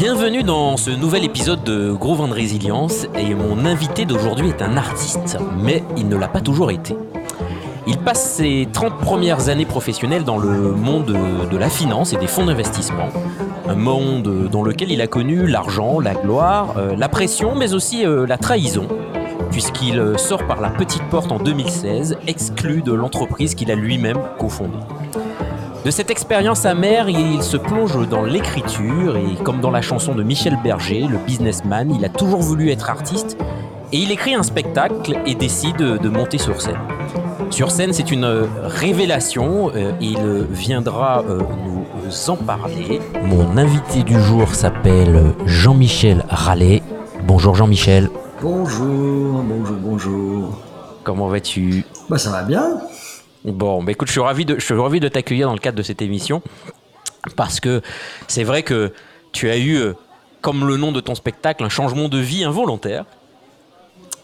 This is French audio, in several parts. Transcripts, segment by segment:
Bienvenue dans ce nouvel épisode de Gros Vin de Résilience et mon invité d'aujourd'hui est un artiste, mais il ne l'a pas toujours été. Il passe ses 30 premières années professionnelles dans le monde de la finance et des fonds d'investissement, un monde dans lequel il a connu l'argent, la gloire, euh, la pression, mais aussi euh, la trahison, puisqu'il euh, sort par la petite porte en 2016, exclu de l'entreprise qu'il a lui-même cofondée. De cette expérience amère, il se plonge dans l'écriture et comme dans la chanson de Michel Berger, le businessman, il a toujours voulu être artiste et il écrit un spectacle et décide de monter sur scène. Sur scène, c'est une révélation. Euh, il viendra euh, nous en parler. Mon invité du jour s'appelle Jean-Michel Rallet. Bonjour Jean-Michel. Bonjour, bonjour, bonjour. Comment vas-tu? Bah ça va bien. Bon, bah écoute, je suis ravi de, je suis ravi de t'accueillir dans le cadre de cette émission parce que c'est vrai que tu as eu, euh, comme le nom de ton spectacle, un changement de vie involontaire.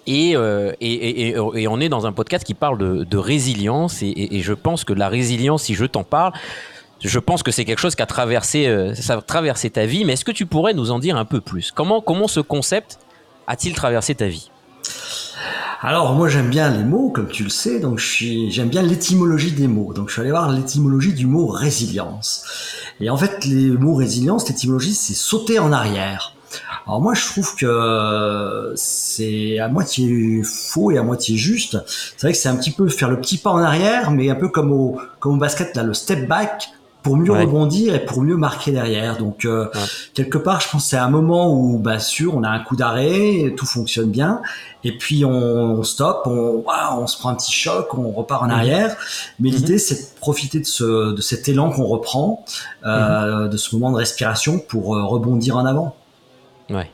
Euh, et, et, et, et, on est dans un podcast qui parle de, de résilience et, je pense que la résilience, si je t'en parle, je pense que c'est quelque chose qui a traversé, euh, ça a traversé ta vie. Mais est-ce que tu pourrais nous en dire un peu plus? Comment, comment ce concept a-t-il traversé ta vie? Alors moi j'aime bien les mots, comme tu le sais, donc j'aime bien l'étymologie des mots. Donc je suis allé voir l'étymologie du mot résilience. Et en fait, les mots résilience, l'étymologie, c'est sauter en arrière. Alors moi, je trouve que c'est à moitié faux et à moitié juste. C'est vrai que c'est un petit peu faire le petit pas en arrière, mais un peu comme au, basket, là, le step back pour mieux rebondir et pour mieux marquer derrière. Donc euh, quelque part, je pense que c'est un moment où, bah sûr, on a un coup d'arrêt, tout fonctionne bien, et puis on, on stoppe, on, on se prend un petit choc, on repart en arrière. Mais l'idée, mhm. c'est de profiter de, ce, de cet élan qu'on reprend, euh, mhm. de ce moment de respiration pour euh, rebondir en avant. Ouais.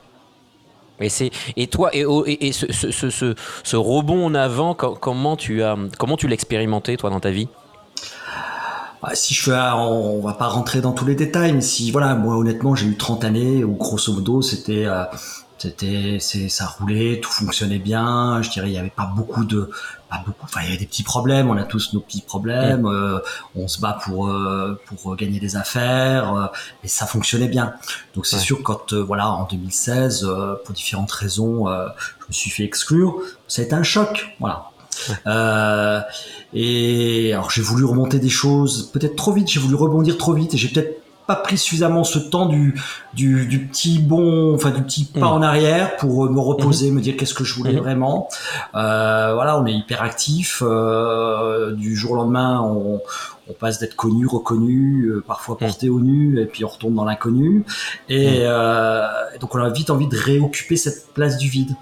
Et, c'est, et toi, et, et, ce, ce, ce, ce, rebond en avant, comment tu, as, comment tu l'expérimentais, toi, dans ta vie? Bah, si je fais, on, va pas rentrer dans tous les détails, mais si, voilà, moi, honnêtement, j'ai eu 30 années où, grosso modo, c'était, euh, c'était, c'est, ça roulait, tout fonctionnait bien. Je dirais, il y avait pas beaucoup de, pas beaucoup. Enfin, il y avait des petits problèmes. On a tous nos petits problèmes. Euh, on se bat pour euh, pour gagner des affaires, euh, et ça fonctionnait bien. Donc c'est sûr quand voilà en 2016, pour différentes raisons, je me suis fait exclure. Ça a été un choc. Voilà. et alors j'ai voulu remonter des choses peut-être trop vite. J'ai voulu rebondir trop vite et j'ai peut-être pas pris suffisamment ce temps du, du, du petit bon, enfin du petit pas mm. en arrière pour euh, me reposer, mm-hmm. me dire qu'est-ce que je voulais mm-hmm. vraiment. Euh, voilà, on est hyper actif. Euh, du jour au lendemain, on, on passe d'être connu, reconnu, euh, parfois mm. porté au nu, et puis on retombe dans l'inconnu. Et euh, donc on a vite envie de réoccuper cette place du vide.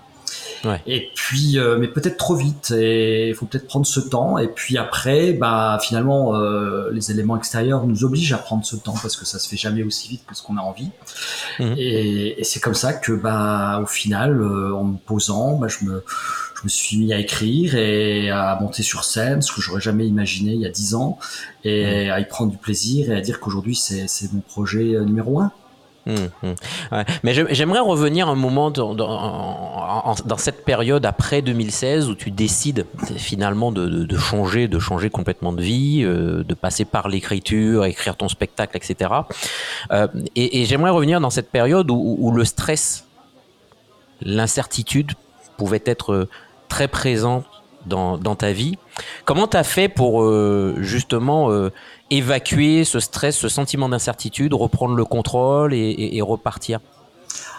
Et puis, euh, mais peut-être trop vite. Et il faut peut-être prendre ce temps. Et puis après, bah finalement, euh, les éléments extérieurs nous obligent à prendre ce temps parce que ça se fait jamais aussi vite que ce qu'on a envie. Mhm. Et, et c'est comme ça que, bah, au final, euh, en me posant, bah, je me je me suis mis à écrire et à monter sur scène, ce que j'aurais jamais imaginé il y a dix ans, et mhm. à y prendre du plaisir et à dire qu'aujourd'hui c'est mon projet numéro un. Hum, hum. Mais j'aimerais revenir un moment dans, cette période après 2016 où tu décides finalement de, changer, de changer complètement de vie, euh, de passer par l'écriture, écrire ton spectacle, etc. Euh, et, j'aimerais revenir dans cette période où, le stress, l'incertitude pouvait être très présent dans, ta vie. Comment tu as fait pour euh, justement évacuer ce stress, ce sentiment d'incertitude, reprendre le contrôle et, repartir?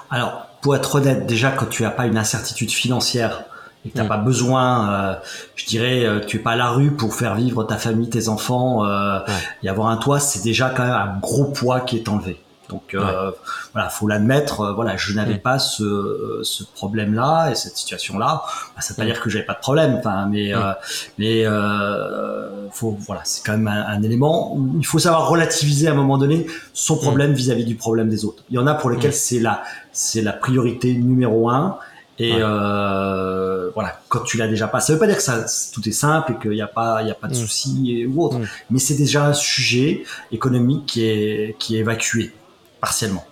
Alors, pour être honnête, déjà, quand tu n'as pas une incertitude financière et que tu n'as mm. pas besoin, euh, je dirais, euh, tu es pas à la rue pour faire vivre ta famille, tes enfants, euh, et avoir un toit, c'est déjà quand même un gros poids qui est enlevé. Donc euh, voilà, faut l'admettre. Euh, voilà, je n'avais mm. pas ce, ce problème-là et cette situation-là. Bah, ça veut pas mm. dire que j'avais pas de problème. Enfin, mais mm. euh, mais euh, faut voilà, c'est quand même un, élément où il faut savoir relativiser à un moment donné son problème vis-à-vis du problème des autres. Il y en a pour lesquels c'est la c'est la priorité numéro un. Et euh, voilà, quand tu l'as déjà pas, ça veut pas dire que ça, tout est simple et qu'il n'y a pas, il y a pas de soucis ou autre, mais c'est déjà un sujet économique qui est qui est évacué partiellement.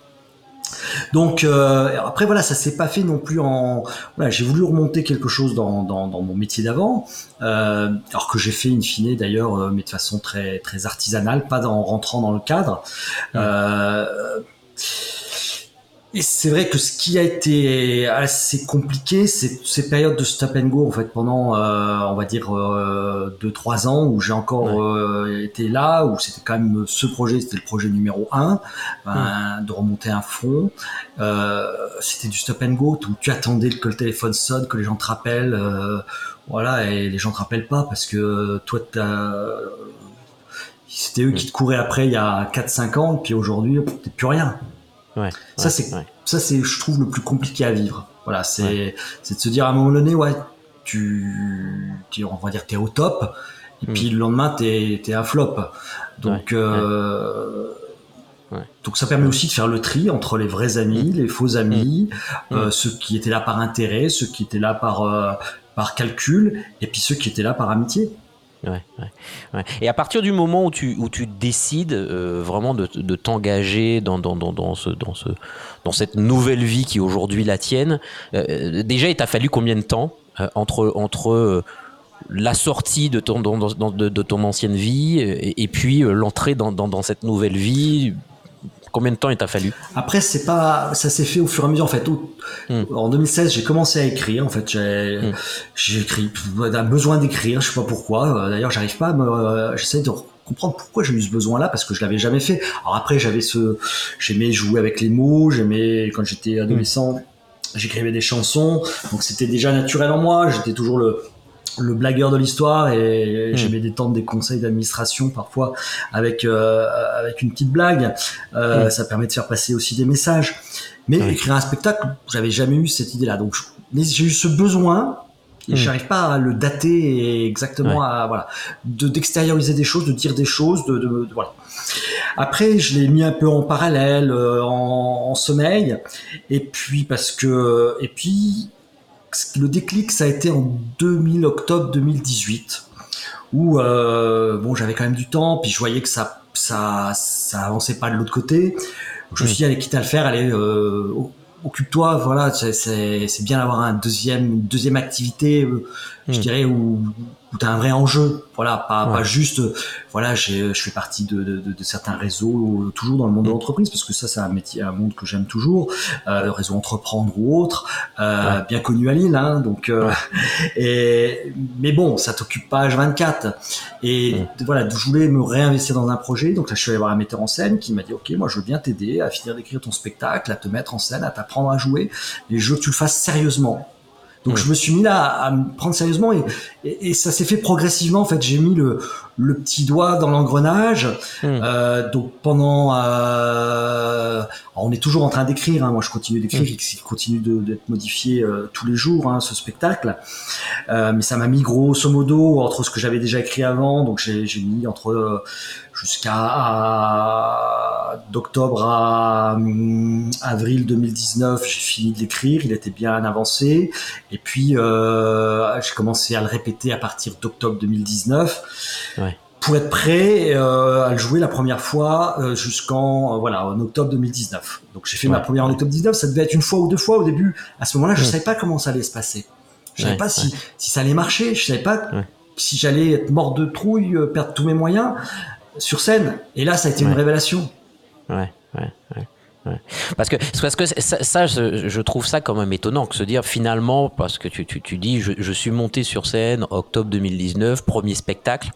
Donc euh, après voilà, ça s'est pas fait non plus en. Voilà, j'ai voulu remonter quelque chose dans, dans, mon métier d'avant, euh, alors que j'ai fait in fine d'ailleurs, euh, mais de façon très très artisanale, pas en rentrant dans le cadre. Et c'est vrai que ce qui a été assez compliqué, c'est ces périodes de stop and go en fait pendant, euh, on va dire euh, deux trois ans où j'ai encore euh, été là, où c'était quand même ce projet, c'était le projet numéro un, ben, de remonter un front. Euh, c'était du stop and go où tu attendais que le téléphone sonne, que les gens te rappellent, euh, voilà, et les gens te rappellent pas parce que toi c'était eux qui te couraient après il y a 4-5 ans, et puis aujourd'hui, t'es plus rien ça c'est ça c'est je trouve le plus compliqué à vivre. Voilà, c'est c'est de se dire à un moment donné ouais, tu, tu on va dire t'es au top et hmm. puis le lendemain t'es es un flop. Donc euh, donc ça permet aussi de faire le tri entre les vrais amis, hmm. les faux amis, hmm. euh, ceux qui étaient là par intérêt, ceux qui étaient là par euh, par calcul, et puis ceux qui étaient là par amitié. Et à partir du moment où tu, où tu décides euh, vraiment de, de t'engager dans, dans, dans, ce, dans, ce, dans cette nouvelle vie qui aujourd'hui la tienne, euh, déjà il t'a fallu combien de temps euh, entre, entre la sortie de ton, de, de, ton ancienne vie et, et puis l'entrée dans, dans, cette nouvelle vie Combien de temps il t'a fallu Après, c'est pas, ça s'est fait au fur et à mesure. En fait, hmm. en 2016, j'ai commencé à écrire. En fait, j'ai, hmm. j'ai écrit, un besoin d'écrire. Je sais pas pourquoi. Euh, d'ailleurs, j'arrive pas à me, euh, j'essaie de comprendre pourquoi j'ai eu ce besoin-là parce que je l'avais jamais fait. Alors après, j'avais ce, j'aimais jouer avec les mots. J'aimais quand j'étais adolescent, j'écrivais des chansons. Donc c'était déjà naturel en moi. J'étais toujours le le blagueur de l'histoire et hmm. j'aimais détendre des conseils d'administration parfois avec euh, avec une petite blague. Euh, hmm. Ça permet de faire passer aussi des messages. Mais écrire un spectacle, j'avais jamais eu cette idée-là. Donc j'ai eu ce besoin et hmm. j'arrive pas à le dater exactement à voilà de d'extérioriser des choses, de dire des choses, de, de, voilà. Après, je l'ai mis un peu en parallèle, euh, en, en, sommeil, et puis parce que, et puis le déclic, ça a été en 2000, octobre 2018, où euh, bon, j'avais quand même du temps, puis je voyais que ça, ça, ça avançait pas de l'autre côté. Je me suis dit, allez, quitte à le faire, allez, euh, occupe-toi, voilà, c'est bien d'avoir un deuxième, une deuxième activité, euh, je hmm. dirais, où, où tu as un vrai enjeu, voilà, pas, pas juste, voilà, je fais partie de, de, de, certains réseaux, toujours dans le monde de hmm. l'entreprise, parce que ça, c'est un métier, un monde que j'aime toujours, euh, le réseau entreprendre ou autre, euh, bien connu à Lille, hein, donc, euh, et, mais bon, ça t'occupe pas H24. Et hmm. voilà, je voulais me réinvestir dans un projet, donc là, je suis allé voir un metteur en scène qui m'a dit, ok, moi, je veux bien t'aider à finir d'écrire ton spectacle, à te mettre en scène, à t'apprendre à jouer, et je veux que tu le fasses sérieusement. Donc je me suis mis là à, me prendre sérieusement et, et, ça s'est fait progressivement. En fait, j'ai mis le, le petit doigt dans l'engrenage. Hmm. Euh, donc pendant, euh, on est toujours en train d'écrire. Hein, moi, je continue d'écrire, hmm. il continue d'être modifié euh, tous les jours hein, ce spectacle. Euh, mais ça m'a mis grosso modo entre ce que j'avais déjà écrit avant. Donc j'ai mis entre euh, jusqu'à d'octobre à hum, avril 2019, j'ai fini de l'écrire, il était bien avancé. Et puis, euh, j'ai commencé à le répéter à partir d'octobre 2019. Ouais. Pour être prêt euh, à le jouer la première fois euh, jusqu'en voilà en octobre 2019. Donc j'ai fait ma première en octobre 2019. Ça devait être une fois ou deux fois au début. À ce moment-là, je ne savais pas comment ça allait se passer. Je savais pas si, si ça allait marcher. Je savais pas si j'allais être mort de trouille, perdre tous mes moyens sur scène. Et là, ça a été une révélation. Ouais, ouais, ouais. Parce que, parce que ça, je, trouve ça quand même étonnant que se dire finalement, parce que tu, tu, tu dis, je, suis monté sur scène octobre 2019, premier spectacle.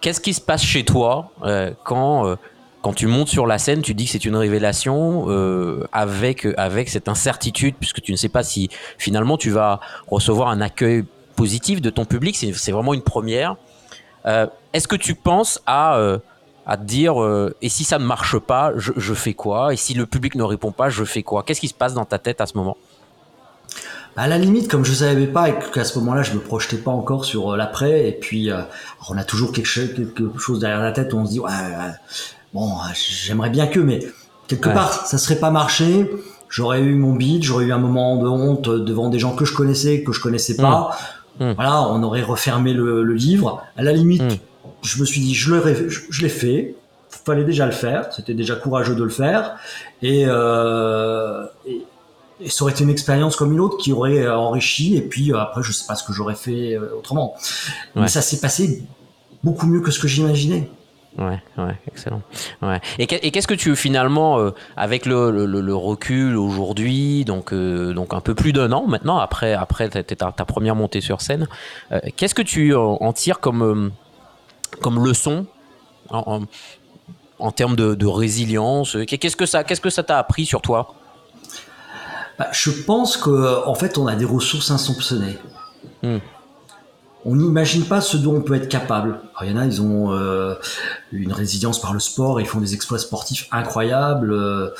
Qu'est-ce qui se passe chez toi euh, quand, euh, quand tu montes sur la scène, tu dis que c'est une révélation euh, avec, avec cette incertitude, puisque tu ne sais pas si finalement tu vas recevoir un accueil positif de ton public, c'est vraiment une première. Est-ce que tu penses à, à te dire, et si ça ne marche pas, je, fais quoi? Et si le public ne répond pas, je fais quoi? Qu'est-ce qui se passe dans ta tête à ce moment? À la limite, comme je savais pas et qu'à ce moment-là, je me projetais pas encore sur l'après, et puis on a toujours quelque chose, quelque chose derrière la tête où on se dit, ouais, bon, j'aimerais bien que, mais quelque part, ça serait pas marché. J'aurais eu mon beat, j'aurais eu un moment de honte devant des gens que je connaissais, que je connaissais pas. Mmh. Hmm. Voilà, on aurait refermé le, livre. À la limite, hmm. je me suis dit, je l'ai je, l'ai fait. Fallait déjà le faire. C'était déjà courageux de le faire. Euh, et, et, ça aurait été une expérience comme une autre qui aurait enrichi. Et puis euh, après, je sais pas ce que j'aurais fait euh, autrement. Mais ça s'est passé beaucoup mieux que ce que j'imaginais. Ouais, ouais, excellent. Ouais. Et qu'est-ce que tu finalement, euh, avec le, le, recul aujourd'hui, donc, euh, donc un peu plus d'un an maintenant, après, après ta, ta, première montée sur scène, euh, qu'est-ce que tu en tires comme, comme leçon en, en, termes de, de résilience? Qu'est-ce que ça qu'est-ce que ça t'a appris sur toi? Bah, Je pense qu'en en fait, on a des ressources insoupçonnées. Hmm on n'imagine pas ce dont on peut être capable. il y en a, ils ont euh, une résilience par le sport, ils font des exploits sportifs incroyables, euh,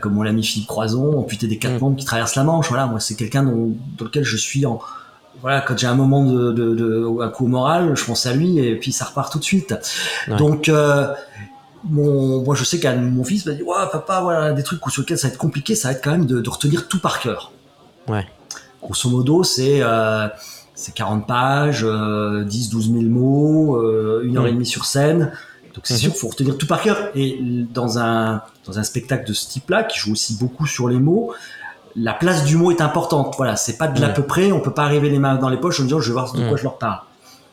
comme mon ami Philippe Croison, amputé des quatre mm. membres qui traversent la Manche. Voilà, moi c'est quelqu'un dans lequel je suis en voilà quand j'ai un moment de, de, un coup moral, je pense à lui et puis ça repart tout de suite. Donc euh, mon, moi je sais qu'un mon fils m'a dit ouais papa voilà des trucs sur lesquels ça va être compliqué, ça va être quand même de, retenir tout par cœur. Ouais. Grosso modo c'est c'est 40 pages, 10-12 euh, 000 mots, euh, une heure mm. et demie sur scène. Donc c'est mm-hmm. sûr, faut retenir tout par cœur. Et dans un dans un spectacle de ce type-là, qui joue aussi beaucoup sur les mots, la place du mot est importante. Voilà, c'est pas de l'à mm. peu près. On peut pas arriver les mains dans les poches en disant je vais voir de quoi mm. je leur parle.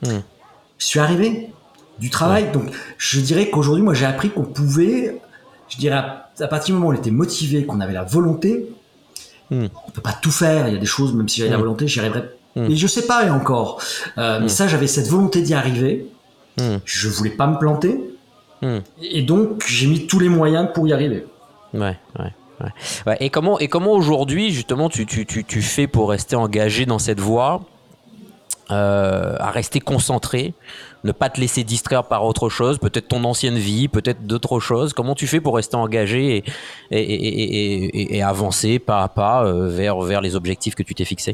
Je suis arrivé du travail. Donc je dirais qu'aujourd'hui, moi, j'ai appris qu'on pouvait, je dirais à, partir du moment où on était motivé, qu'on avait la volonté, on peut pas tout faire. Il y a des choses, même si j'avais la volonté, j'y arriverais Hmm. Et je sais pas encore. Euh, Mais hmm. ça, j'avais cette volonté d'y arriver. Hmm. Je voulais pas me planter. Et donc, j'ai mis tous les moyens pour y arriver. Ouais, ouais. ouais. et comment, et comment aujourd'hui, justement, tu, tu, tu, tu, fais pour rester engagé dans cette voie, euh, à rester concentré, ne pas te laisser distraire par autre chose, peut-être ton ancienne vie, peut-être d'autres choses. Comment tu fais pour rester engagé et, et, et, et avancer pas à pas euh, vers, vers les objectifs que tu t'es fixés?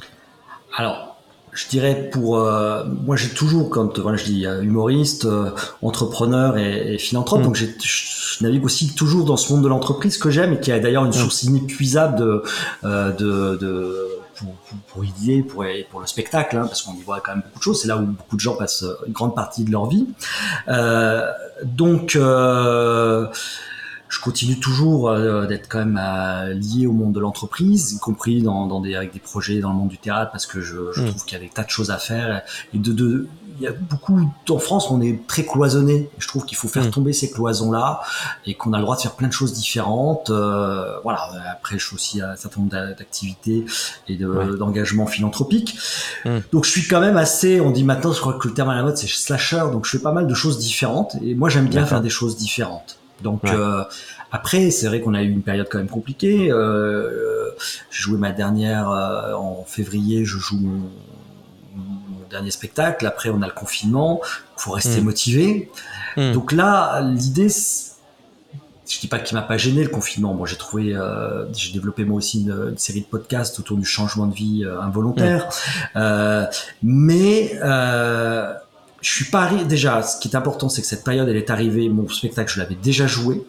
Alors, je dirais pour euh, moi j'ai toujours quand voilà je dis euh, humoriste euh, entrepreneur et, philanthrope mm. donc je navigue aussi toujours dans ce monde de l'entreprise que j'aime et qui a d'ailleurs une mm. source inépuisable de de, de pour, pour, pour, pour le spectacle, hein, parce qu'on y voit quand même beaucoup de choses. C'est là où beaucoup de gens passent une grande partie de leur vie. donc, je continue toujours euh, d'être quand même euh, lié au monde de l'entreprise, y compris dans, dans, des, avec des projets dans le monde du théâtre, parce que je, je mm. trouve qu'il y a des tas de choses à faire. Et de, de, il y a beaucoup en France, on est très cloisonné. Je trouve qu'il faut faire mm. tomber ces cloisons-là et qu'on a le droit de faire plein de choses différentes. Euh, voilà. Après, je suis aussi à un certain nombre d'activités et d'engagement philanthropique. Mm. Donc, je suis quand même assez. On dit maintenant, je crois que le terme à la mode, c'est slasher. Donc, je fais pas mal de choses différentes. Et moi, j'aime bien faire des choses différentes. Donc euh, après, c'est vrai qu'on a eu une période quand même compliquée. Euh, j'ai joué ma dernière euh, en février. Je joue mon, dernier spectacle. Après, on a le confinement. Faut rester mm. motivé. Mm. Donc là, l'idée, je dis pas qu'il m'a pas gêné le confinement. Moi, j'ai trouvé, euh, j'ai développé moi aussi une, série de podcasts autour du changement de vie euh, involontaire. Mm. Euh, mais je suis pas arrivé. Déjà, ce qui est important, c'est que cette période, elle est arrivée. Mon spectacle, je l'avais déjà joué.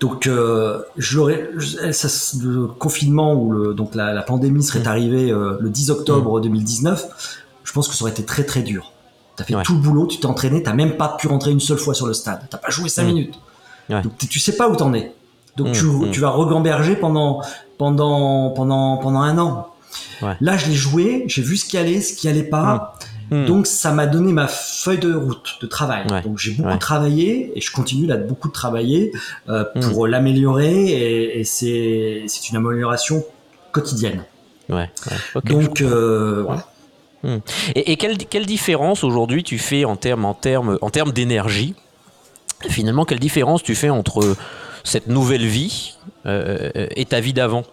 Donc, je l'aurais. Le confinement ou le, donc la, pandémie serait arrivée le 10 octobre 2019. Je pense que ça aurait été très très dur. T'as fait tout le boulot, tu t'es entraîné, t'as même pas pu rentrer une seule fois sur le stade. T'as pas joué 5 minutes. Donc tu sais pas où t'en es. Donc tu, tu, vas regamberger pendant pendant pendant pendant un an. Là, je l'ai joué, j'ai vu ce qui allait, ce qui allait pas. Hmm. Donc ça m'a donné ma feuille de route de travail. Donc j'ai beaucoup travaillé et je continue là de beaucoup de travailler euh, pour l'améliorer et, et c'est une amélioration quotidienne. Ouais. Donc euh, voilà. Hmm. Et, et, quelle, quelle différence aujourd'hui tu fais en termes en termes en termes d'énergie? Finalement, quelle différence tu fais entre cette nouvelle vie euh, et ta vie d'avant?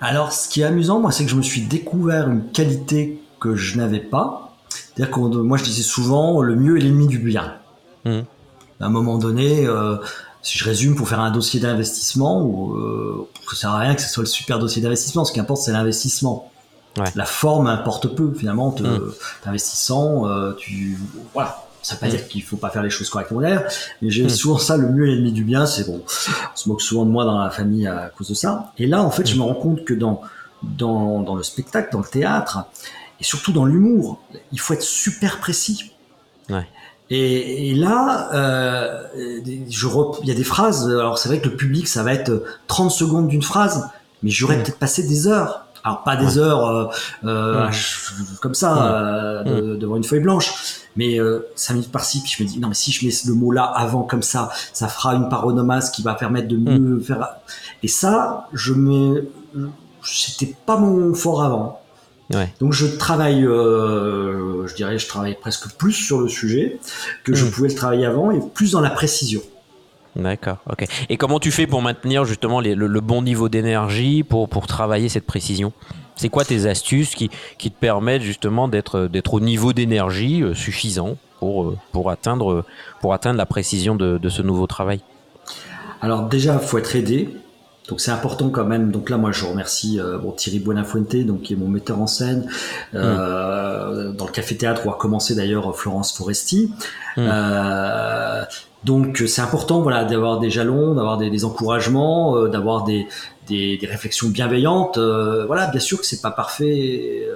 Alors, ce qui est amusant, moi, c'est que je me suis découvert une qualité que je n'avais pas. C'est-à-dire que moi, je disais souvent, le mieux est l'ennemi du bien. Mmh. À un moment donné, euh, si je résume, pour faire un dossier d'investissement, ou, euh, ça sert à rien que ce soit le super dossier d'investissement. Ce qui importe, c'est l'investissement. La forme importe peu, finalement. Te, mmh. T'investissant, euh, tu voilà. Ça veut pas mmh. dire qu'il faut pas faire les choses correctement derrière, mais j'ai souvent ça, le mieux est l'ennemi du bien, c'est bon. On se moque souvent de moi dans la famille à cause de ça. Et là, en fait, je me rends compte que dans, dans, dans le spectacle, dans le théâtre, et surtout dans l'humour, il faut être super précis. Ouais. Et, et, là, euh, je il y a des phrases. Alors c'est vrai que le public, ça va être 30 secondes d'une phrase, mais j'aurais peut-être passé des heures Alors pas des heures euh, comme ça devant une feuille blanche, mais euh, 5 minutes par-ci, puis je me dis non mais si je mets le mot là avant comme ça, ça fera une paronomase qui va permettre de mieux faire. Et ça, je me, c'était pas mon fort avant. Donc je travaille, euh, je dirais, je travaille presque plus sur le sujet que je hmm. pouvais le travailler avant et plus dans la précision. D'accord, ok. Et comment tu fais pour maintenir justement le, bon niveau d'énergie pour, pour travailler cette précision? C'est quoi tes astuces qui, qui te permettent justement d'être au niveau d'énergie euh, suffisant pour, euh, pour, atteindre, pour atteindre la précision de, de ce nouveau travail? Alors déjà, il faut être aidé. Donc c'est important quand même. Donc là, moi, je remercie euh, bon, Thierry Buenafuente, donc qui est mon metteur en scène euh, dans le café théâtre où a commencé d'ailleurs Florence Foresti. Mm. Euh, donc c'est important, voilà, d'avoir des jalons, d'avoir des, des, encouragements, euh, d'avoir des, des, des, réflexions bienveillantes. Euh, voilà, bien sûr que c'est pas parfait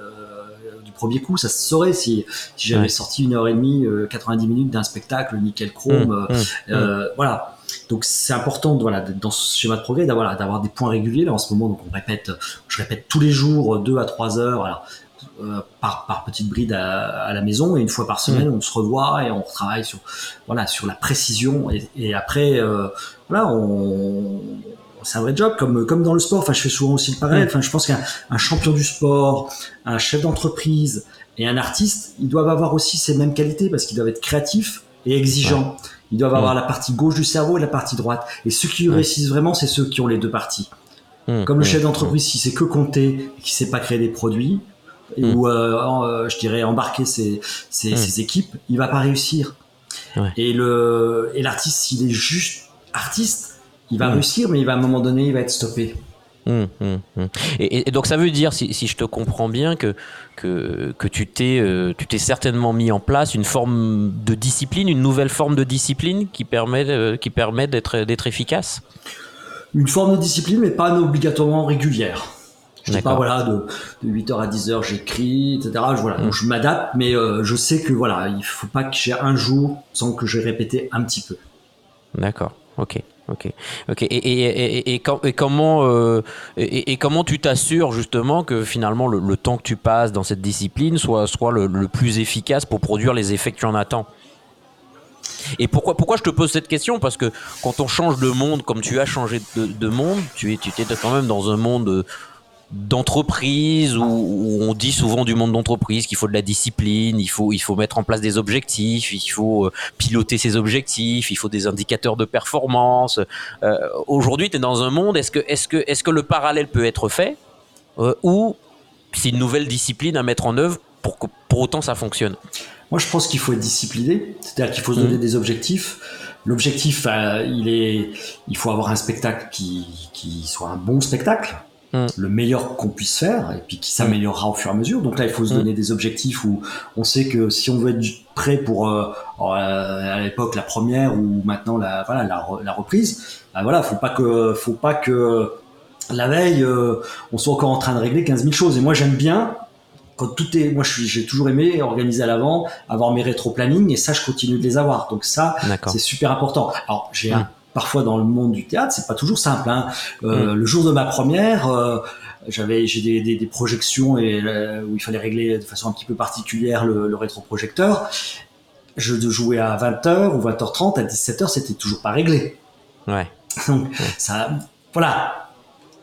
du premier coup, ça se saurait si, si j'avais sorti une heure et demie, 90 minutes d'un spectacle nickel chrome. Mm. Mm. Voilà. Donc c'est important voilà, dans ce schéma de progrès d'avoir, d'avoir des points réguliers. Là en ce moment, donc on répète, je répète tous les jours, deux à trois heures. Euh, par, par petite bride à, la maison et une fois par semaine mm. on se revoit et on retravaille sur voilà sur la précision et, après euh, voilà on c'est un vrai job comme comme dans le sport enfin je fais souvent aussi le parallèle mm. enfin je pense qu'un champion du sport un chef d'entreprise et un artiste ils doivent avoir aussi ces mêmes qualités parce qu'ils doivent être créatifs et exigeants ils doivent avoir la partie gauche du cerveau et la partie droite. Et ceux qui réussissent vraiment, c'est ceux qui ont les deux parties. Comme le chef d'entreprise, si c'est que compter et qui sait pas créer des produits, ou euh, euh, je dirais embarquer ses, ses, équipes, il va pas réussir. Et le et l'artiste, s'il est juste artiste, il va réussir, mais il va à un moment donné, il va être stoppé. Hum, hum, hum. Et, donc ça veut dire, si, je te comprends bien, que, que, que tu t'es euh, tu t'es certainement mis en place une forme de discipline, une nouvelle forme de discipline qui permet, euh, qui permet d'être, efficace? Une forme de discipline, mais pas obligatoirement régulière. Je dis pas voilà de, de 8h à 10h j'écris etc. Je, voilà, donc je m'adapte, mais euh, je sais que voilà il faut pas que j'ai un jour sans que j'ai répété un petit peu. D'accord, ok. Ok, ok. Et, et, et, et comment euh, et, comment tu t'assures justement que finalement le, temps que tu passes dans cette discipline soit soit le, plus efficace pour produire les effets que tu en attends? Et pourquoi, pourquoi je te pose cette question? Parce que quand on change de monde, comme tu as changé de, de monde, tu es, tu es quand même dans un monde d'entreprise où, on dit souvent du monde d'entreprise qu'il faut de la discipline, il faut, il faut mettre en place des objectifs, il faut euh, piloter ses objectifs, il faut des indicateurs de performance. Euh, Aujourd'hui, tu es dans un monde, est-ce que, est que, est que le parallèle peut être fait euh, ou c'est une nouvelle discipline à mettre en œuvre pour que pour autant ça fonctionne? Moi, je pense qu'il faut être discipliné, c'est-à-dire qu'il faut se donner mmh. des objectifs. L'objectif, il est, il faut avoir un spectacle qui, qui soit un bon spectacle Mm. le meilleur qu'on puisse faire et puis qui s'améliorera au fur et à mesure. Donc là, il faut se mm. donner des objectifs où on sait que si on veut être prêt pour euh, à l'époque la première ou maintenant la voilà la, reprise, bah voilà, faut pas que faut pas que la veille euh, on soit encore en train de régler 15 000 choses. Et moi, j'aime bien quand tout est, moi j'ai toujours aimé organiser à l'avant, avoir mes rétro-planning et ça je continue de les avoir. Donc ça c'est super important. Alors j'ai un mm parfois dans le monde du théâtre, c'est pas toujours simple. Hein. Euh, mm. Le jour de ma première, euh, j'avais j'ai des, des, des, projections et euh, où il fallait régler de façon un petit peu particulière le, le rétroprojecteur. Je jouer à 20h ou 20h30 à 17h, c'était toujours pas réglé. Ouais. Donc ça, voilà.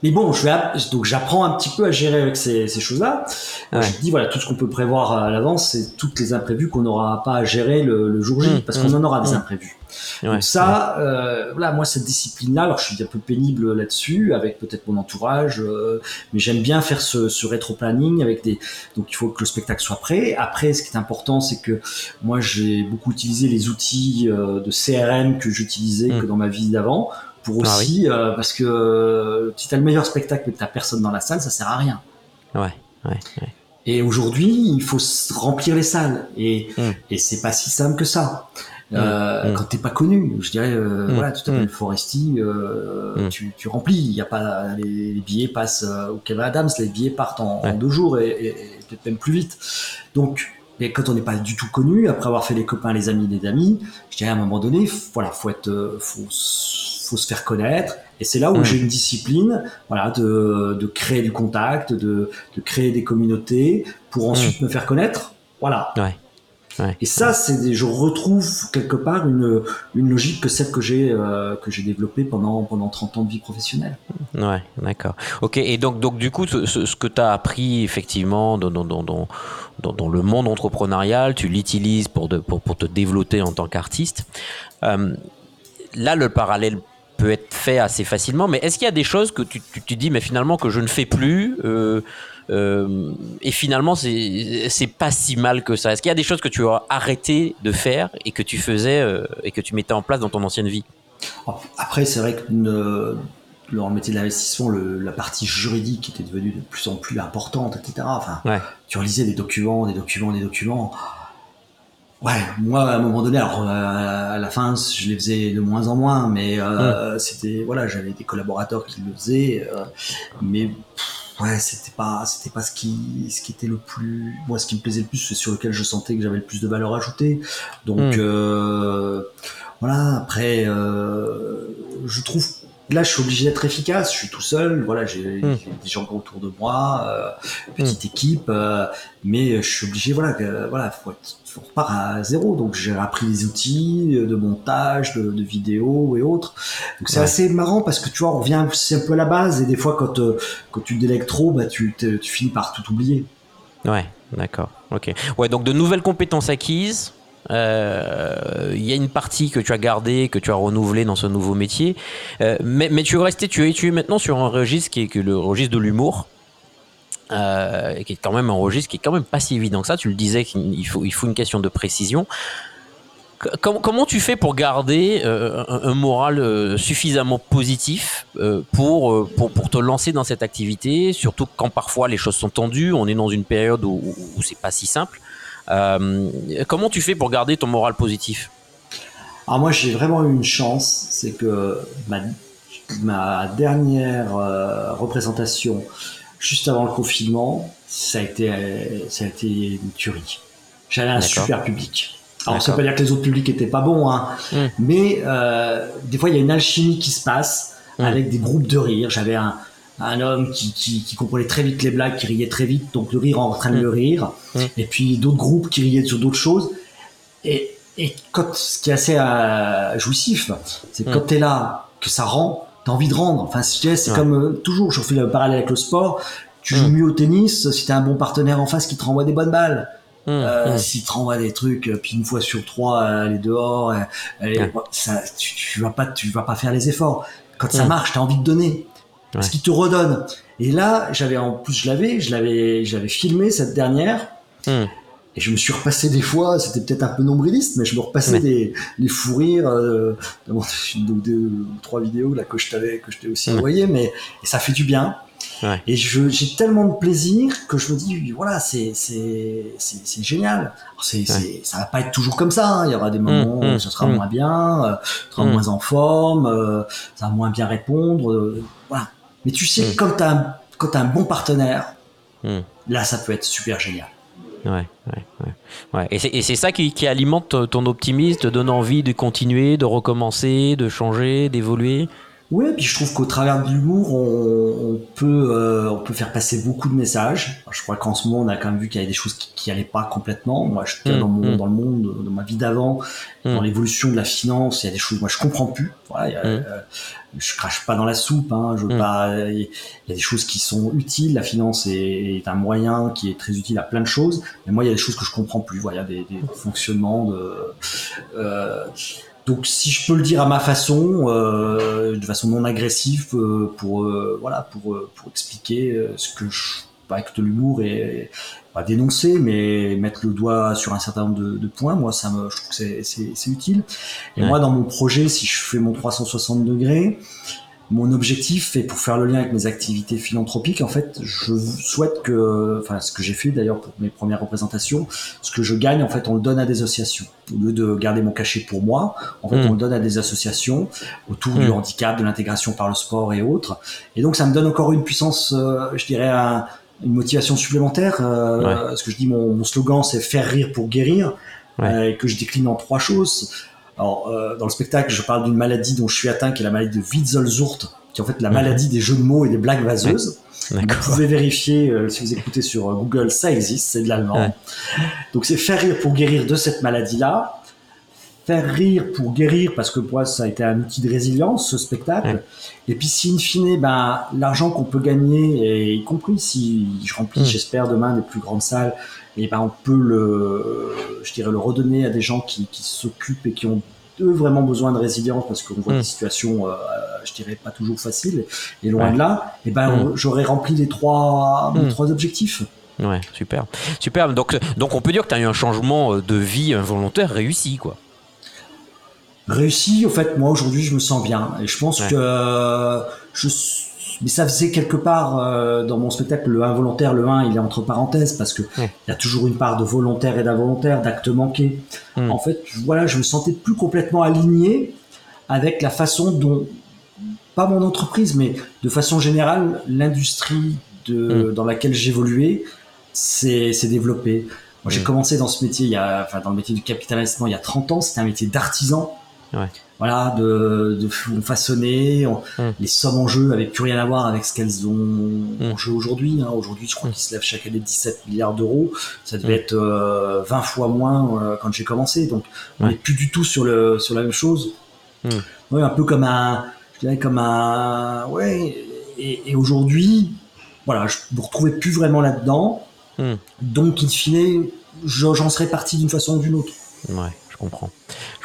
Mais bon, je vais donc j'apprends un petit peu à gérer avec ces, ces choses-là. Je dis voilà, tout ce qu'on peut prévoir à l'avance, c'est toutes les imprévus qu'on n'aura pas à gérer le, le jour J, mm. parce qu'on en aura des mm. imprévus. Donc ça, euh, voilà, moi cette discipline-là, alors je suis un peu pénible là-dessus, avec peut-être mon entourage, euh, mais j'aime bien faire ce, ce rétro-planning avec des. Donc il faut que le spectacle soit prêt. Après, ce qui est important, c'est que moi j'ai beaucoup utilisé les outils euh, de CRM que j'utilisais que dans ma vie d'avant, pour ah aussi, euh, parce que si t'as le meilleur spectacle mais que t'as personne dans la salle, ça sert à rien. Ouais, ouais, ouais. Et aujourd'hui, il faut remplir les salles, et, mm. et c'est pas si simple que ça. Euh, mm. quand t'es pas connu. Je dirais, euh, voilà, tu t'appelles. Foresti, euh, tu, tu, remplis. Il y a pas les, billets passent au Kevin Adams, les billets partent en, deux jours et, et, peut-être même plus vite. Donc, mais quand on n'est pas du tout connu, après avoir fait les copains, les amis, les amis, je dirais à un moment donné, voilà, faut être, faut, faut se faire connaître. Et c'est là où j'ai une discipline, voilà, de, de créer du contact, de, de créer des communautés pour ensuite me faire connaître. Voilà. Ouais. Ouais. Et ça, c'est des, je retrouve quelque part une, une logique que celle que j'ai euh, que j'ai développée pendant pendant 30 ans de vie professionnelle. Ouais, d'accord. Ok, et donc, donc du coup, ce, que tu as appris effectivement dans, dans, dans, dans, dans- dans le monde entrepreneurial, tu l'utilises pour, de- pour, pour te développer en tant qu'artiste. Euh, là, le parallèle peut être fait assez facilement, mais est-ce qu'il y a des choses que tu, tu, tu dis, mais finalement, que je ne fais plus euh, euh, et finalement, c'est pas si mal que ça? Est-ce qu'il y a des choses que tu as arrêté de faire et que tu faisais euh, et que tu mettais en place dans ton ancienne vie? Après, c'est vrai que dans le métier de l'investissement, la partie juridique était devenue de plus en plus importante, etc. Enfin, Ouais. tu relisais des documents, des documents, des documents. Ouais, moi, à un moment donné, alors euh, à la fin, je les faisais de moins en moins, mais euh, c'était voilà, j'avais des collaborateurs qui le faisaient, euh, mais ouais, c'était pas, c'était pas ce qui, ce qui était le plus, moi, ce qui me plaisait le plus, c'est sur lequel je sentais que j'avais le plus de valeur ajoutée. Donc Mm. euh, voilà. Après, euh, je trouve là, je suis obligé d'être efficace. Je suis tout seul. Voilà, j'ai Mm. j'ai des gens autour de moi, euh, petite équipe, euh, mais je suis obligé. Voilà, que, voilà, faut être, on repart à zéro. Donc j'ai appris les outils de montage, de, de vidéo et autres. Donc c'est Ouais. assez marrant parce que tu vois, on revient c'est un peu à la base et des fois quand euh, quand tu délègues trop, bah tu, tu finis par tout oublier. Ouais, d'accord. Ok. Ouais, donc de nouvelles compétences acquises. Euh, Il y a une partie que tu as gardée, que tu as renouvelée dans ce nouveau métier, Euh, mais, tu es resté, tu es, tu es maintenant sur un registre qui est le registre de l'humour, euh, qui est quand même un registre qui est quand même pas si évident que ça. Tu le disais qu'il faut, il faut une question de précision. Comment tu fais pour garder euh, un, moral euh, suffisamment positif euh, pour, euh, te lancer dans cette activité, surtout quand parfois les choses sont tendues, on est dans une période où, où c'est pas si simple. Euh, comment tu fais pour garder ton moral positif? Alors moi j'ai vraiment eu une chance, c'est que ma, ma dernière euh, représentation juste avant le confinement, ça a été, euh, ça a été une tuerie. J'avais un super public. Alors ça D'accord. veut pas dire que les autres publics étaient pas bons, hein, Mm. mais euh, des fois il y a une alchimie qui se passe Mm. avec des groupes de rire. J'avais un, un homme qui, qui, qui comprenait très vite les blagues, qui riait très vite, donc le rire entraîne Mm. le rire. Mm. Et puis d'autres groupes qui riaient sur d'autres choses. Et, et quand, ce qui est assez euh, jouissif, c'est que Mm. quand t'es là, que ça rend, t'as envie de rendre. Enfin, c'est Ouais. comme euh, toujours, je fais le parallèle avec le sport. Tu Mm. joues mieux au tennis si t'as un bon partenaire en face qui te renvoie des bonnes balles. Euh. S'il te renvoie des trucs, euh, puis une fois sur trois, euh, elle est dehors, euh, elle est- ça, tu, tu vas pas, tu vas pas faire les efforts. Quand ça Mm. marche, t'as envie de donner. Ouais. qu'il te redonne. Et là, j'avais en plus, je l'avais, je l'avais, j'avais filmé cette dernière. Hum. Et je me suis repassé des fois, c'était peut-être un peu nombriliste, mais je me repassais Ouais. des, les fous rires, euh, ou deux ou trois vidéos là que je t'avais, que je t'ai aussi Ouais. envoyé, mais et ça fait du bien. Ouais. Et je, j'ai tellement de plaisir que je me dis, voilà, c'est, c'est, c'est, c'est génial. C'est, c'est, ça va pas être toujours comme ça. hein. Il y aura des moments mm, où ce sera moins bien, euh, seras Mm. moins en forme, euh, ça va moins bien répondre, euh, voilà. Mais tu sais, Mm. que quand quand t'as un bon partenaire, Mm. là, ça peut être super génial. Ouais, ouais, ouais. ouais. Et c'est- ça qui, qui alimente ton optimisme, te donne envie de continuer, de recommencer, de changer, d'évoluer? Oui, puis je trouve qu'au travers de l'humour, on, on peut euh, on peut faire passer beaucoup de messages. Je crois qu'en ce moment, on a quand même vu qu'il y avait des choses qui, qui allaient pas complètement. Moi, je suis Mm, dans, mon, mm. dans le monde, dans ma vie d'avant, Mm. dans l'évolution de la finance, il y a des choses moi je comprends plus. Voilà, il y a, Mm. euh, je crache pas dans la soupe. Hein, je veux pas. Il y a des choses qui sont utiles. La finance est, est un moyen qui est très utile à plein de choses. Mais moi, il y a des choses que je comprends plus. Voilà, il y a des, des fonctionnements de. euh, donc, si je peux le dire à ma façon, euh, de façon non agressive, euh, pour euh, voilà, pour euh, pour expliquer euh, ce que je avec de l'humour et pas dénoncer, mais mettre le doigt sur un certain nombre de, de points, moi, ça me, je trouve que c'est utile. Et Ouais. moi, dans mon projet, si je fais mon 360 degrés, mon objectif est pour faire le lien avec mes activités philanthropiques. En fait, je souhaite que, enfin, ce que j'ai fait d'ailleurs pour mes premières représentations, ce que je gagne, en fait, on le donne à des associations. Au lieu de garder mon cachet pour moi, en fait, Mm. on le donne à des associations autour du handicap, de l'intégration par le sport et autres. Et donc, ça me donne encore une puissance, euh, je dirais, un- une motivation supplémentaire. Euh, Ce que je dis, mon, mon slogan, c'est faire rire pour guérir, Ouais. euh, et que je décline en trois choses. Alors, dans le spectacle, je parle d'une maladie dont je suis atteint, qui est la maladie de Witzel-Zurt, qui est en fait la maladie des jeux de mots et des blagues vaseuses. Vous pouvez vérifier, si vous écoutez sur Google, ça existe, c'est de l'allemand. Donc c'est faire rire pour guérir de cette maladie-là faire rire pour guérir, parce que pour moi, ça a été un outil de résilience, ce spectacle. Et puis, si in fine, ben, l'argent qu'on peut gagner, et y compris si je remplis, mm. j'espère, demain les plus grandes salles, et ben, on peut le, je dirais, le redonner à des gens qui, qui s'occupent et qui ont eux vraiment besoin de résilience parce qu'on voit des mm. situations, euh, je dirais, pas toujours faciles. Et loin de là, et ben, mm. j'aurais rempli les trois, les trois objectifs. Ouais, super. Super. Donc, donc on peut dire que tu as eu un changement de vie involontaire réussi, quoi réussi. En fait, moi aujourd'hui, je me sens bien et je pense que euh, je mais ça faisait quelque part euh, dans mon spectacle le involontaire, le 1, il est entre parenthèses parce que il y a toujours une part de volontaire et d'involontaire, d'acte manqué. Hmm. En fait, voilà, je me sentais plus complètement aligné avec la façon dont pas mon entreprise, mais de façon générale, l'industrie de, hmm. dans laquelle j'évoluais s'est développée. Moi, j'ai hmm. commencé dans ce métier, il y a, enfin, dans le métier du capitalisme, il y a 30 ans, c'était un métier d'artisan. Voilà, de, de façonner. Hmm. Les sommes en jeu n'avaient plus rien à voir avec ce qu'elles ont en hmm. jeu aujourd'hui. Hein. Aujourd'hui, je crois hmm. qu'ils se lèvent chaque année 17 milliards d'euros. Ça devait être 20 euh, fois moins euh, quand j'ai commencé. Donc, on n'est plus du tout sur, le, sur la même chose. Ouais, un peu comme un, je dirais comme un, ouais. Et, aujourd'hui, voilà, je me retrouvais plus vraiment là-dedans. Donc, in fine, j'en serais parti d'une façon ou d'une autre. Ouais, je comprends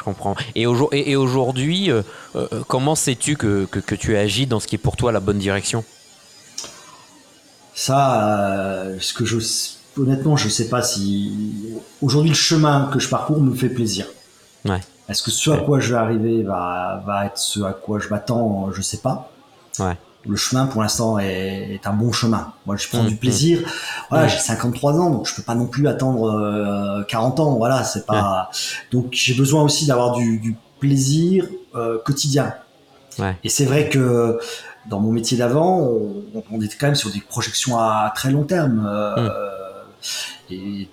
comprends. Et, aujourd'hui, euh, euh, comment sais-tu que, tu agis dans ce qui est pour toi la bonne direction? Ça, euh, ce que je, honnêtement, je ne sais pas si aujourd'hui le chemin que je parcours me fait plaisir. Ouais. Est-ce que ce à quoi je vais arriver va, va être ce à quoi je m'attends? Je ne sais pas. Ouais le chemin pour l'instant est, un bon chemin. Moi, je prends mmh, du plaisir. Mmh. Voilà, j'ai 53 ans, donc je peux pas non plus attendre 40 euh, ans. Voilà, c'est pas. Donc j'ai besoin aussi d'avoir du, plaisir euh, quotidien. Ouais. Et c'est vrai que dans mon métier d'avant, on, était quand même sur des projections à très long terme. Euh, mmh. Et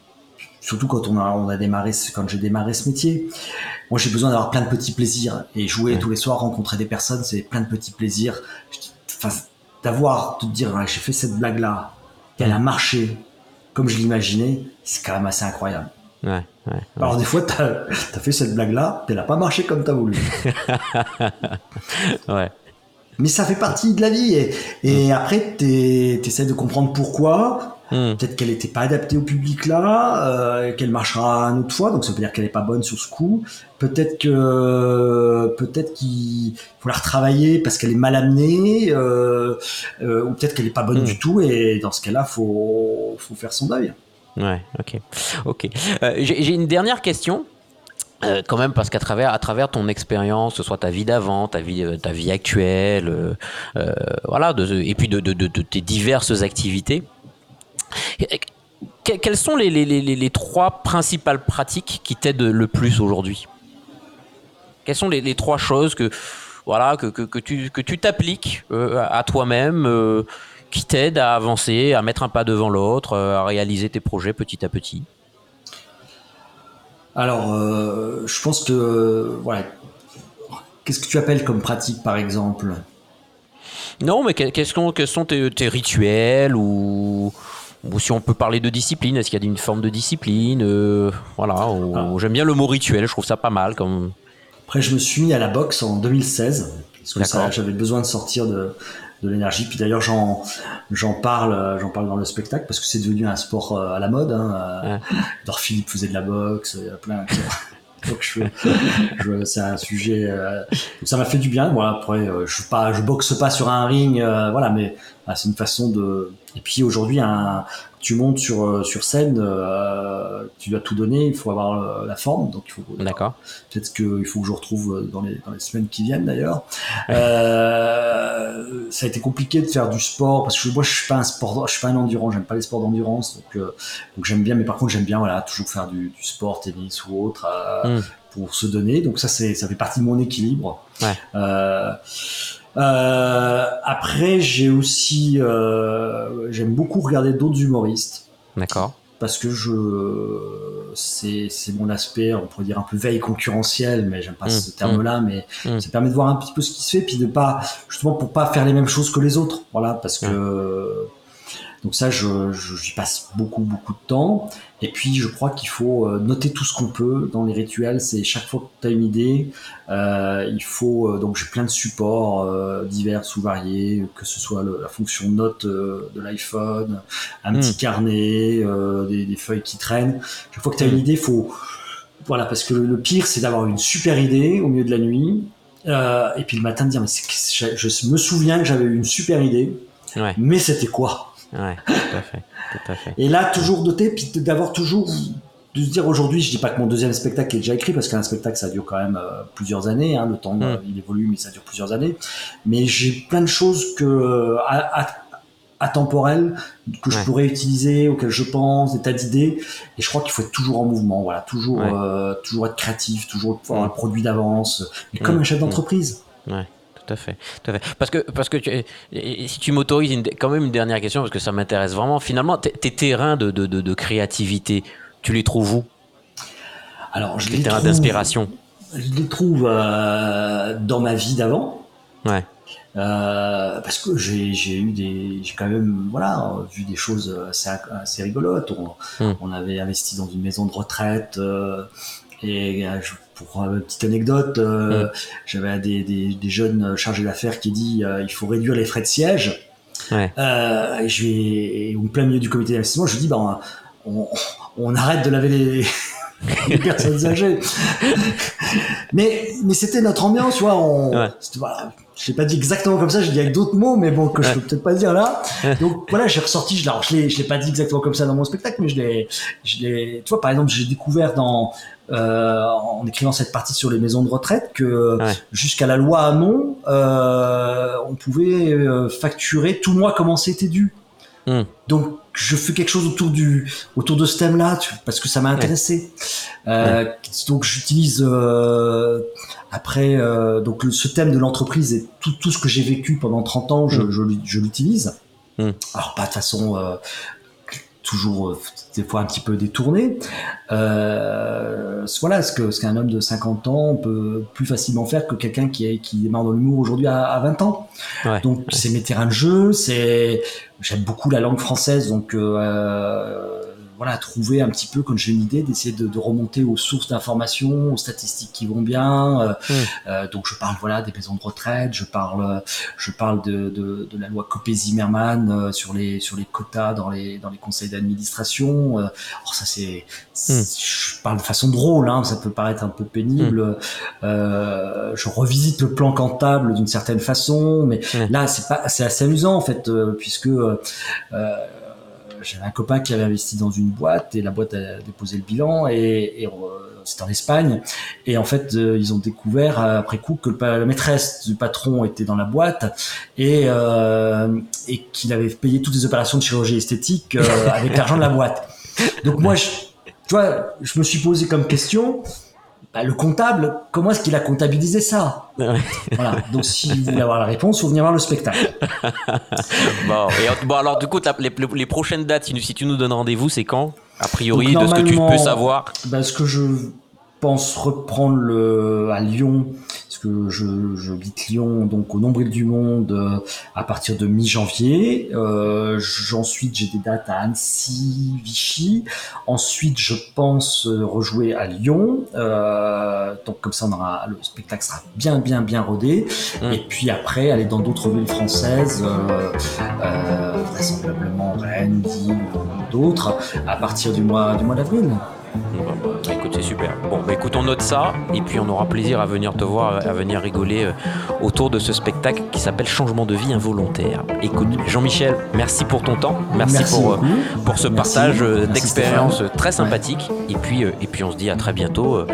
surtout quand on a, on a démarré, quand j'ai démarré ce métier. Moi, j'ai besoin d'avoir plein de petits plaisirs et jouer tous les soirs, rencontrer des personnes, c'est plein de petits plaisirs d'avoir, de te dire, j'ai fait cette blague-là, qu'elle a marché comme je l'imaginais, c'est quand même assez incroyable. Ouais, ouais, Alors des fois, tu as, fait cette blague-là, elle n'a pas marché comme tu as voulu. ouais. Mais ça fait partie de la vie. Et, et mm. après, tu essaies de comprendre pourquoi. Hmm. Peut-être qu'elle n'était pas adaptée au public là, euh, qu'elle marchera une autre fois, donc ça veut dire qu'elle n'est pas bonne sur ce coup. Peut-être que peut-être qu'il faut la retravailler parce qu'elle est mal amenée, euh, euh, ou peut-être qu'elle n'est pas bonne hmm. du tout. Et dans ce cas-là, faut faut faire son deuil. Ouais, ok, ok. J'ai une dernière question. quand même parce qu'à travers à travers ton expérience, ce soit ta vie d'avant, ta vie ta vie actuelle, voilà, et puis de, de, de, tes diverses activités, quelles sont les, trois principales pratiques qui t'aident le plus aujourd'hui? Quelles sont les, trois choses que, voilà, que, que, tu que tu t'appliques euh, à toi-même, euh, qui t'aident à avancer, à mettre un pas devant l'autre, euh, à réaliser tes projets petit à petit? Alors, je pense que voilà, qu'est-ce que tu appelles comme pratique, par exemple? Non, mais quels sont, sont tes, tes rituels ou ou si on peut parler de discipline, est-ce qu'il y a une forme de discipline euh, Voilà, ah. j'aime bien le mot rituel, je trouve ça pas mal. Comme... Après, je me suis mis à la boxe en 2016, parce que j'avais besoin de sortir de, de l'énergie. Puis d'ailleurs, j'en j'en parle, j'en parle dans le spectacle parce que c'est devenu un sport euh, à la mode. Hein. Ouais. Philippe faisait de la boxe, il y a plein. Donc je, je c'est un sujet. Euh, ça m'a fait du bien. Voilà, après, je pas, je boxe pas sur un ring, voilà, mais ah, c'est une façon de et puis aujourd'hui, tu montes sur, euh, sur scène, euh, tu dois tout donner, il faut avoir euh, la forme. Donc il faut, D'accord. Peut-être qu'il faut que je retrouve dans les, dans les semaines qui viennent d'ailleurs. ça a été compliqué de faire du sport parce que moi je suis pas un sport, je suis pas un endurant, j'aime pas les sports d'endurance, donc, donc j'aime bien, mais par contre j'aime bien voilà toujours faire du, du sport, tennis ou autre. Hmm. pour se donner donc ça c'est ça fait partie de mon équilibre ouais. Euh, après, j'ai aussi, euh, j'aime beaucoup regarder d'autres humoristes. D'accord. parce que je c'est c'est mon aspect on pourrait dire un peu veille concurrentielle mais j'aime pas Mmh, ce terme là mais mmh. ça permet de voir un petit peu ce qui se fait puis de pas justement pour pas faire les mêmes choses que les autres voilà parce que donc ça je j'y passe beaucoup beaucoup de temps. Et puis je crois qu'il faut euh, noter tout ce qu'on peut dans les rituels. C'est chaque fois que tu as une idée euh, il faut euh, donc j'ai plein de supports euh, divers ou variés que ce soit le- la fonction note euh, de l'iPhone un petit carnet euh, des, des feuilles qui traînent. Chaque fois que tu as une idée faut voilà parce que le, pire c'est d'avoir une super idée au milieu de la nuit et puis le matin de dire mais c'est- je, je me souviens que j'avais eu une super idée Ouais, mais c'était quoi? Ouais, tout à fait, tout à fait. et là, toujours doté, puis d'avoir toujours de se dire aujourd'hui, je dis pas que mon deuxième spectacle est déjà écrit parce qu'un spectacle ça dure quand même euh, plusieurs années, hein, le temps Mm. euh, il évolue, mais ça dure plusieurs années. Mais j'ai plein de choses que euh, à, à- atemporelles que je pourrais utiliser, auxquelles je pense, des tas d'idées. Et je crois qu'il faut être toujours en mouvement, voilà, toujours Ouais. euh, toujours être créatif, toujours avoir Mm. un produit d'avance, mais comme Mm. un chef Mm. d'entreprise. Ouais, tout à fait, tout à fait. Parce que, parce que tu- si tu m'autorises une- quand même une dernière question, parce que ça m'intéresse vraiment. Finalement, tes, tes terrains de, de, de, de créativité, tu les trouves où? Alors, je Les les terrains trouve, d'inspiration. je les trouve euh, dans ma vie d'avant. Ouais, Euh, parce que j'ai j'ai eu des j'ai quand même voilà vu des choses assez, assez rigolotes on, Mm. on avait investi dans une maison de retraite euh, et euh, je- pour une petite anecdote euh, j'avais des, des, des jeunes chargés d'affaires qui dit euh, il faut réduire les frais de siège Ouais. euh, et je vais au plein milieu du comité d'investissement je dis ben on, on arrête de laver les les personnes âgées. mais mais c'était notre ambiance, tu vois. On, Ouais. voilà, je l'ai pas dit exactement comme ça, j'ai dit avec d'autres mots, mais bon, que je peux peut-être pas dire là. Donc voilà, j'ai ressorti, je, alors, je l'ai, je l'ai pas dit exactement comme ça dans mon spectacle, mais je l'ai, je l'ai, tu vois, par exemple, j'ai découvert dans, euh, en écrivant cette partie sur les maisons de retraite que Ouais. jusqu'à la loi Hamon, euh, on pouvait euh, facturer tout mois comment c'était dû. Mm. Donc je fais quelque chose autour du autour de ce thème-là parce que ça m'a intéressé. Euh, Donc j'utilise euh, après euh, donc le- ce thème de l'entreprise et tout, tout ce que j'ai vécu pendant 30 ans, je, Mm. je l'utilise. Mm. Alors pas de façon toujours euh, des fois un petit peu détournée. Euh, voilà ce que ce qu'un homme de 50 ans peut plus facilement faire que quelqu'un qui est qui démarre dans l'humour aujourd'hui à, à 20 ans? ouais. Donc c'est mes terrains de jeu, c'est j'aime beaucoup la langue française, donc euh, voilà trouver un petit peu quand j'ai une idée d'essayer de, de remonter aux sources d'informations, aux statistiques qui vont bien. Euh, euh, donc je parle voilà des maisons de retraite, je parle je parle de, de, de la loi Copé-Zimmermann euh, sur les sur les quotas dans les dans les conseils d'administration. Euh, alors ça c'est c'est- je parle de façon drôle, hein, ça peut paraître un peu pénible. Euh, je revisite le plan comptable d'une certaine façon, mais là c'est pas c'est assez amusant en fait euh, puisque euh, euh, j'avais un copain qui avait investi dans une boîte et la boîte a déposé le bilan et, et, euh, c'était en Espagne et en fait euh, ils ont découvert euh, après coup que le la maîtresse du patron était dans la boîte et, euh, et qu'il avait payé toutes les opérations de chirurgie esthétique euh, avec l'argent de la boîte. Donc moi je, tu vois, je me suis posé comme question bah, le comptable, comment est-ce qu'il a comptabilisé ça? Ouais. Voilà. Donc si vous voulez avoir la réponse, faut venir voir le spectacle. Bon, et, bon, alors du coup, les, les prochaines dates, si, tu nous donnes rendez-vous, c'est quand? A priori, de ce que tu peux savoir. Bah, ce que je pense reprendre le, à Lyon, parce que je, je quitte Lyon donc au nombril du monde euh, à partir de mi-janvier. Euh, ensuite, j'ai des dates à Annecy, Vichy. Ensuite, je pense euh, rejouer à Lyon. Euh, donc comme ça, on aura, le spectacle sera bien, bien, bien rodé. Mm. Et puis après, aller dans d'autres villes françaises, euh, euh, vraisemblablement Rennes, Lille ou d'autres, à partir du mois, du mois d'avril. Bon, bah, écoute, c'est super. Bon, bah, écoute, on note ça, et puis on aura plaisir à venir te voir, à venir rigoler euh, autour de ce spectacle qui s'appelle Changement de vie involontaire. Écoute, Jean-Michel, merci pour ton temps, merci, pour, euh, pour ce Merci. partage euh, d'expérience très sympathique. Et puis, euh, et puis on se dit à très bientôt,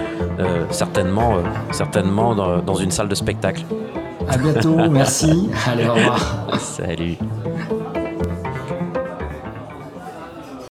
certainement, certainement dans, dans une salle de spectacle. À bientôt, merci. Allez, au revoir. Salut.